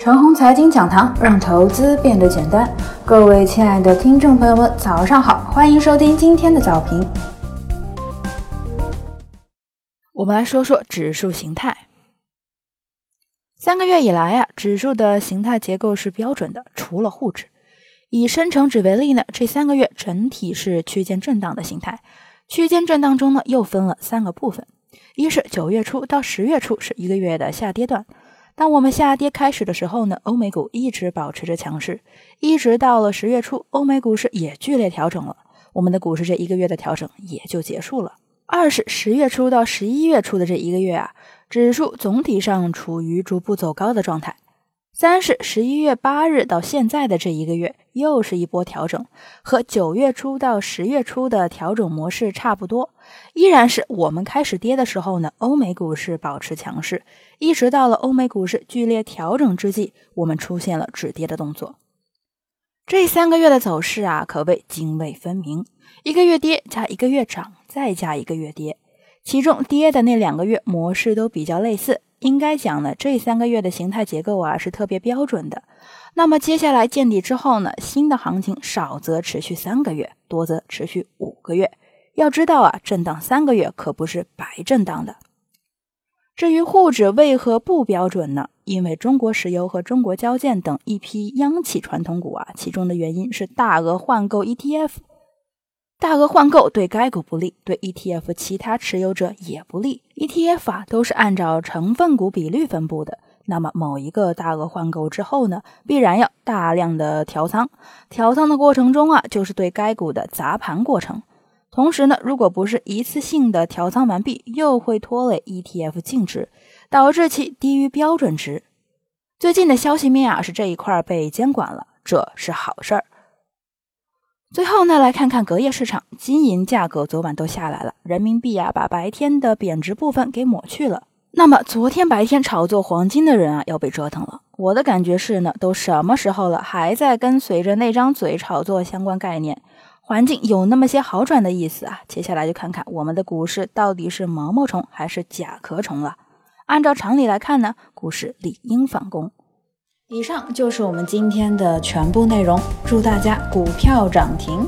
陈红财经讲堂，让投资变得简单。各位亲爱的听众朋友们，早上好，欢迎收听今天的早评。我们来说说指数形态。三个月以来啊，指数的形态结构是标准的，除了沪指。以深成指为例呢，这三个月整体是区间震荡的形态。区间震荡中呢，又分了三个部分：一是九月初到十月初是一个月的下跌段。当我们下跌开始的时候呢，欧美股一直保持着强势，一直到了十月初，欧美股市也剧烈调整了，我们的股市这一个月的调整也就结束了。二是十月初到十一月初的这一个月啊，指数总体上处于逐步走高的状态。三是十一月八日到现在的这一个月，又是一波调整，和九月初到十月初的调整模式差不多，依然是我们开始跌的时候呢，欧美股市保持强势，一直到了欧美股市剧烈调整之际，我们出现了止跌的动作。这三个月的走势啊，可谓泾渭分明，一个月跌加一个月涨，再加一个月跌，其中跌的那两个月模式都比较类似。应该讲呢，这三个月的形态结构啊是特别标准的。那么接下来见底之后呢，新的行情少则持续三个月，多则持续五个月。要知道啊，震荡三个月可不是白震荡的。至于沪指为何不标准呢？因为中国石油和中国交建等一批央企传统股啊，其中的原因是大额换购 ETF。大额换购对该股不利，对 ETF 其他持有者也不利。ETF 啊都是按照成分股比率分布的，那么某一个大额换购之后呢，必然要大量的调仓。调仓的过程中啊，就是对该股的砸盘过程。同时呢，如果不是一次性的调仓完毕，又会拖累 ETF 净值，导致其低于标准值。最近的消息面啊是这一块被监管了，这是好事儿。最后呢，来看看隔夜市场，金银价格昨晚都下来了，人民币啊把白天的贬值部分给抹去了。那么昨天白天炒作黄金的人啊要被折腾了。我的感觉是呢，都什么时候了，还在跟随着那张嘴炒作相关概念，环境有那么些好转的意思啊？接下来就看看我们的股市到底是毛毛虫还是甲壳虫了。按照常理来看呢，股市理应反攻。以上就是我们今天的全部内容，祝大家股票涨停。